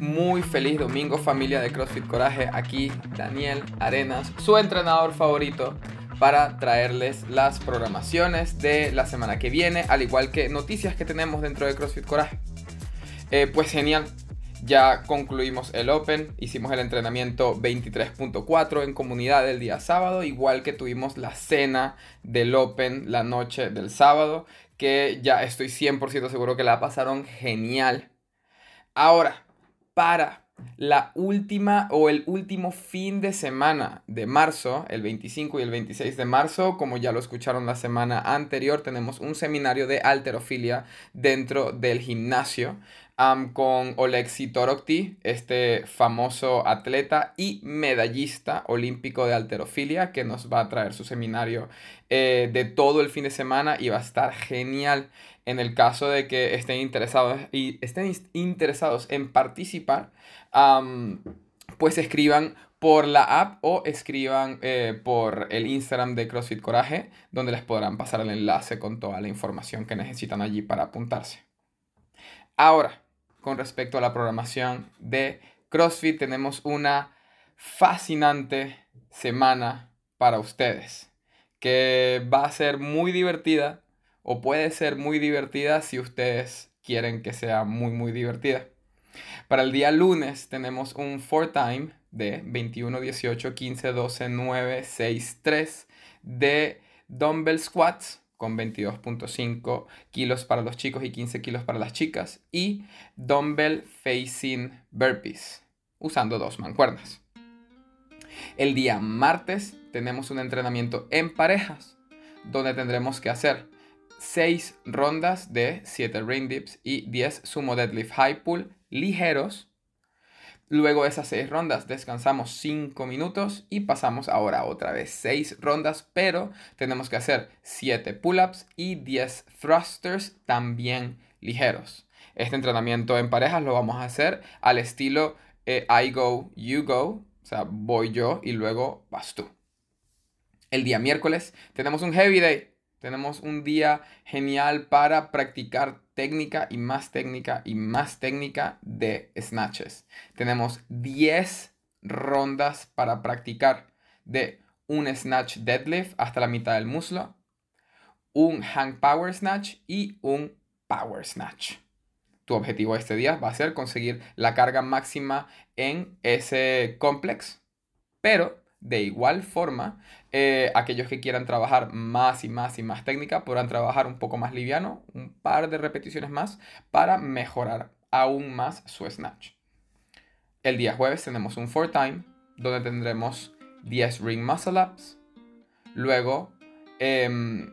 Muy feliz domingo familia de CrossFit Coraje. Aquí Daniel Arenas, su entrenador favorito, para traerles las programaciones de la semana que viene, al igual que noticias que tenemos dentro de CrossFit Coraje. Eh, pues genial, ya concluimos el Open, hicimos el entrenamiento 23.4 en comunidad el día sábado, igual que tuvimos la cena del Open la noche del sábado, que ya estoy 100% seguro que la pasaron genial. Ahora, para la última o el último fin de semana de marzo, el 25 y el 26 de marzo, como ya lo escucharon la semana anterior, tenemos un seminario de alterofilia dentro del gimnasio con Oleksi Torokti, este famoso atleta y medallista olímpico de alterofilia, que nos va a traer su seminario eh, de todo el fin de semana y va a estar genial. En el caso de que estén interesados, y estén interesados en participar, pues escriban por la app o escriban eh, por el Instagram de CrossFit Coraje, donde les podrán pasar el enlace con toda la información que necesitan allí para apuntarse. Ahora, con respecto a la programación de CrossFit. Tenemos una fascinante semana para ustedes que va a ser muy divertida o puede ser muy divertida si ustedes quieren que sea muy muy divertida. Para el día lunes tenemos un 4 time de 21, 18, 15, 12, 9, 6, 3 de dumbbell squats con 22.5 kilos para los chicos y 15 kilos para las chicas. Y dumbbell facing burpees, usando dos mancuernas. El día martes tenemos un entrenamiento en parejas, donde tendremos que hacer 6 rondas de 7 ring dips y 10 sumo deadlift high pull ligeros Luego de esas 6 rondas descansamos 5 minutos y pasamos ahora otra vez 6 rondas, pero tenemos que hacer 7 pull-ups y 10 thrusters también ligeros. Este entrenamiento en parejas lo vamos a hacer al estilo eh, I go, you go, o sea, voy yo y luego vas tú. El día miércoles tenemos un heavy day. Tenemos un día genial para practicar técnica y más técnica y más técnica de snatches. Tenemos 10 rondas para practicar de un snatch deadlift hasta la mitad del muslo, un hang power snatch y un power snatch. Tu objetivo este día va a ser conseguir la carga máxima en ese complex, pero de igual forma, eh, aquellos que quieran trabajar más y más y más técnica podrán trabajar un poco más liviano, un par de repeticiones más, para mejorar aún más su snatch. El día jueves tenemos un 4 time, donde tendremos 10 ring muscle ups, luego em,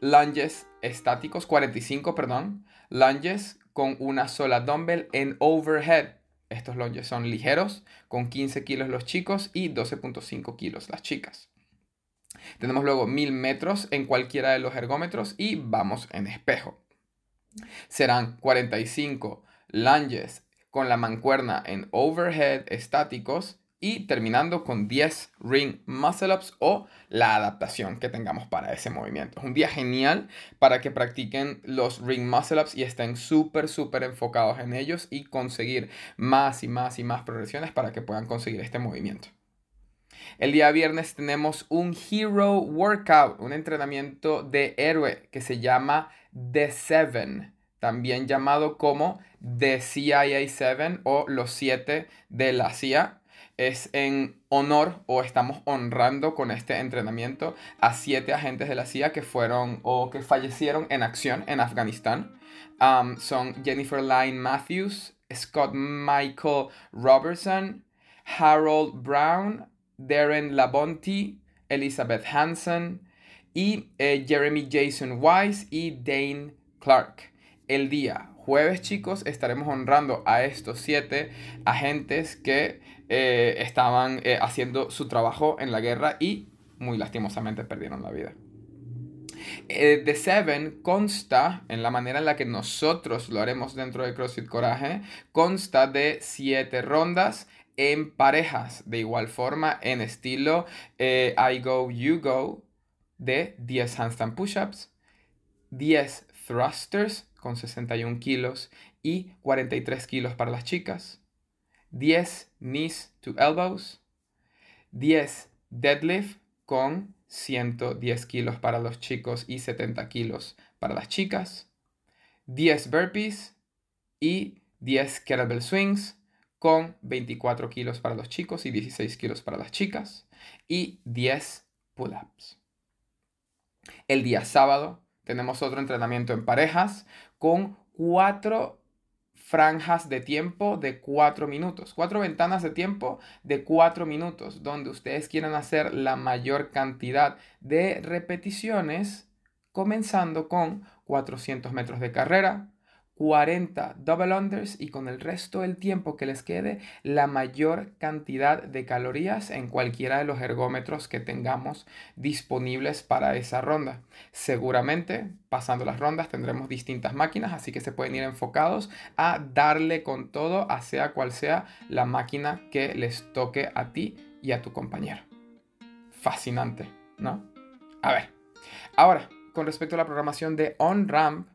lunges estáticos, 45, perdón, lunges con una sola dumbbell en overhead estos lunges son ligeros, con 15 kilos los chicos y 12.5 kilos las chicas. Tenemos luego 1000 metros en cualquiera de los ergómetros y vamos en espejo. Serán 45 lunges con la mancuerna en overhead estáticos y terminando con 10 ring muscle ups o la adaptación que tengamos para ese movimiento. Es un día genial para que practiquen los ring muscle ups y estén súper, súper enfocados en ellos y conseguir más y más y más progresiones para que puedan conseguir este movimiento. El día viernes tenemos un Hero Workout, un entrenamiento de héroe que se llama The Seven, también llamado como The CIA 7 o los 7 de la CIA es en honor o estamos honrando con este entrenamiento a siete agentes de la CIA que fueron o que fallecieron en acción en Afganistán. son Jennifer Lyne Matthews, Scott Michael Robertson, Harold Brown, Darren Labonte, Elizabeth Hansen y eh, Jeremy Jason Wise y Dane Clark. El día jueves, chicos, estaremos honrando a estos siete agentes que eh, estaban eh, haciendo su trabajo en la guerra y muy lastimosamente perdieron la vida. The Seven consta, en la manera en la que nosotros lo haremos dentro de CrossFit Coraje, consta de siete rondas en parejas, de igual forma en estilo I go, you go, de 10 handstand push-ups, 10 thrusters con 61 kilos y 43 kilos para las chicas, 10 knees to elbows, 10 deadlift con 110 kilos para los chicos y 70 kilos para las chicas, 10 burpees y 10 kettlebell swings con 24 kilos para los chicos y 16 kilos para las chicas y 10 pull-ups. El día sábado tenemos otro entrenamiento en parejas con cuatro franjas de tiempo de 4 minutos, cuatro ventanas de tiempo de 4 minutos, donde ustedes quieran hacer la mayor cantidad de repeticiones, comenzando con 400 metros de carrera, 40 double unders y con el resto del tiempo que les quede la mayor cantidad de calorías en cualquiera de los ergómetros que tengamos disponibles para esa ronda. Seguramente pasando las rondas tendremos distintas máquinas, así que se pueden ir enfocados a darle con todo a sea cual sea la máquina que les toque a ti y a tu compañero. Fascinante, ¿no? A ver, ahora, con respecto a la programación de on-ramp,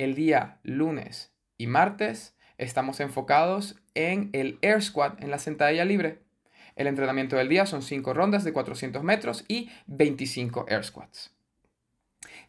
el día lunes y martes estamos enfocados en el Air Squat, en la sentadilla libre. El entrenamiento del día son 5 rondas de 400 metros y 25 Air Squats.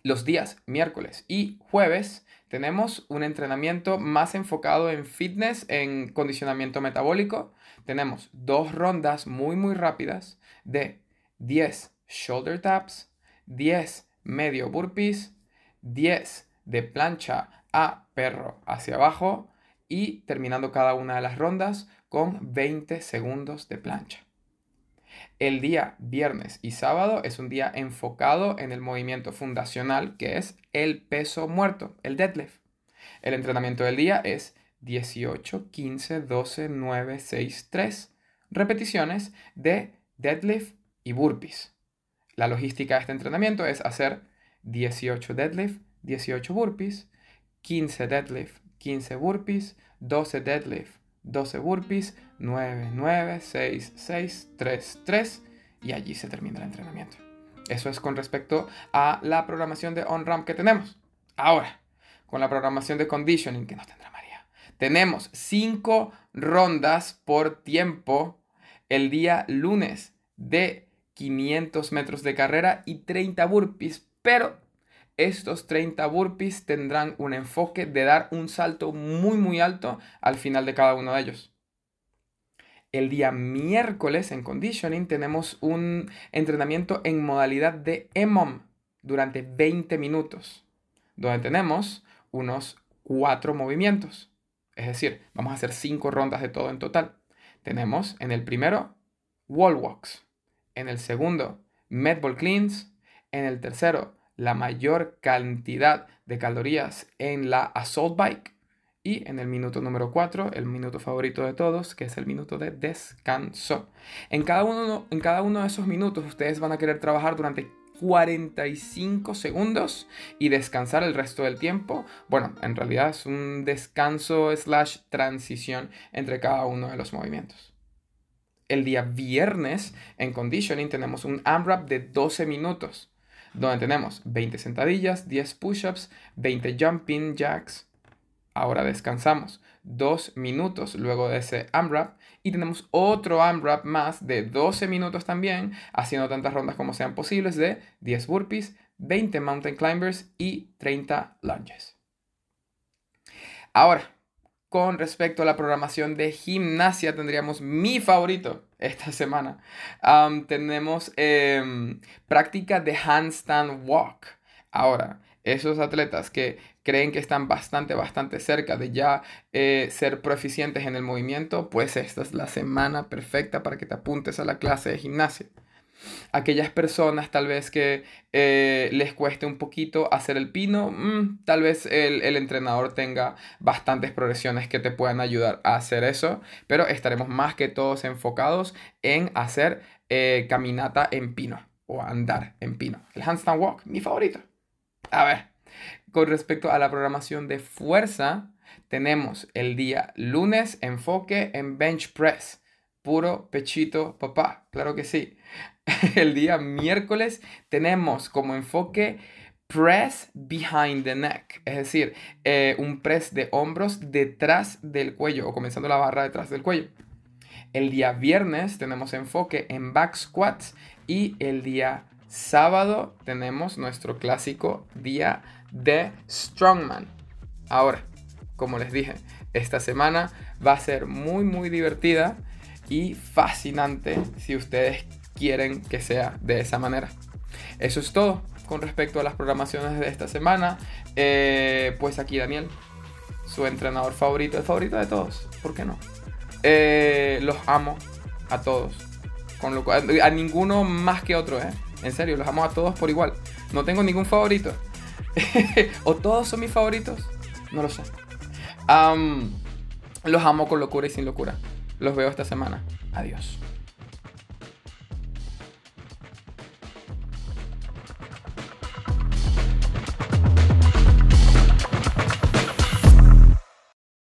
Los días miércoles y jueves tenemos un entrenamiento más enfocado en fitness, en condicionamiento metabólico. Tenemos dos rondas muy muy rápidas de 10 shoulder taps, 10 medio burpees, 10 de plancha a perro hacia abajo y terminando cada una de las rondas con 20 segundos de plancha. El día viernes y sábado es un día enfocado en el movimiento fundacional que es el peso muerto, el deadlift. El entrenamiento del día es 18, 15, 12, 9, 6, 3 repeticiones de deadlift y burpees. La logística de este entrenamiento es hacer 18 deadlift, 18 burpees, 15 deadlift, 15 burpees, 12 deadlift, 12 burpees, 9, 9, 6, 6, 3, 3 y allí se termina el entrenamiento. Eso es con respecto a la programación de on-ramp que tenemos. Ahora, con la programación de conditioning que nos tendrá María. Tenemos 5 rondas por tiempo el día lunes de 500 metros de carrera y 30 burpees, pero estos 30 burpees tendrán un enfoque de dar un salto muy muy alto al final de cada uno de ellos. El día miércoles en conditioning tenemos un entrenamiento en modalidad de EMOM durante 20 minutos, donde tenemos unos 4 movimientos. Es decir, vamos a hacer 5 rondas de todo en total. Tenemos en el primero wall walks, en el segundo medball cleans, en el tercero la mayor cantidad de calorías en la assault bike. Y en el minuto número 4, el minuto favorito de todos, que es el minuto de descanso. En cada, uno, en cada uno de esos minutos ustedes van a querer trabajar durante 45 segundos y descansar el resto del tiempo. Bueno, en realidad es un descanso slash transición entre cada uno de los movimientos. El día viernes en conditioning tenemos un AMRAP de 12 minutos donde tenemos 20 sentadillas, 10 push-ups, 20 jumping jacks. Ahora descansamos 2 minutos luego de ese AMRAP y tenemos otro AMRAP más de 12 minutos también, haciendo tantas rondas como sean posibles de 10 burpees, 20 mountain climbers y 30 lunges. Ahora, con respecto a la programación de gimnasia, tendríamos mi favorito esta semana. tenemos em, práctica de handstand walk. Ahora, esos atletas que creen que están bastante, bastante cerca de ya eh, ser proficientes en el movimiento, pues esta es la semana perfecta para que te apuntes a la clase de gimnasia aquellas personas tal vez que eh, les cueste un poquito hacer el pino, mm, tal vez el, entrenador tenga bastantes progresiones que te puedan ayudar a hacer eso, pero estaremos más que todos enfocados en hacer eh, caminata en pino o andar en pino. El handstand walk, mi favorito. A ver, con respecto a la programación de fuerza, tenemos el día lunes enfoque en bench press. Puro pechito, papá, claro que sí. el día miércoles tenemos como enfoque press behind the neck, es decir, eh, un press de hombros detrás del cuello o comenzando la barra detrás del cuello. El día viernes tenemos enfoque en back squats y el día sábado tenemos nuestro clásico día de strongman. Ahora, como les dije, esta semana va a ser muy muy divertida y fascinante si ustedes quieren que sea de esa manera. Eso es todo con respecto a las programaciones de esta semana. Eh, pues aquí Daniel, su entrenador favorito, el favorito de todos, ¿por qué no? Eh, los amo a todos. Con lo cual, a ninguno más que otro, ¿eh? En serio, los amo a todos por igual. No tengo ningún favorito. o todos son mis favoritos. No lo sé. los amo con locura y sin locura. Los veo esta semana. Adiós.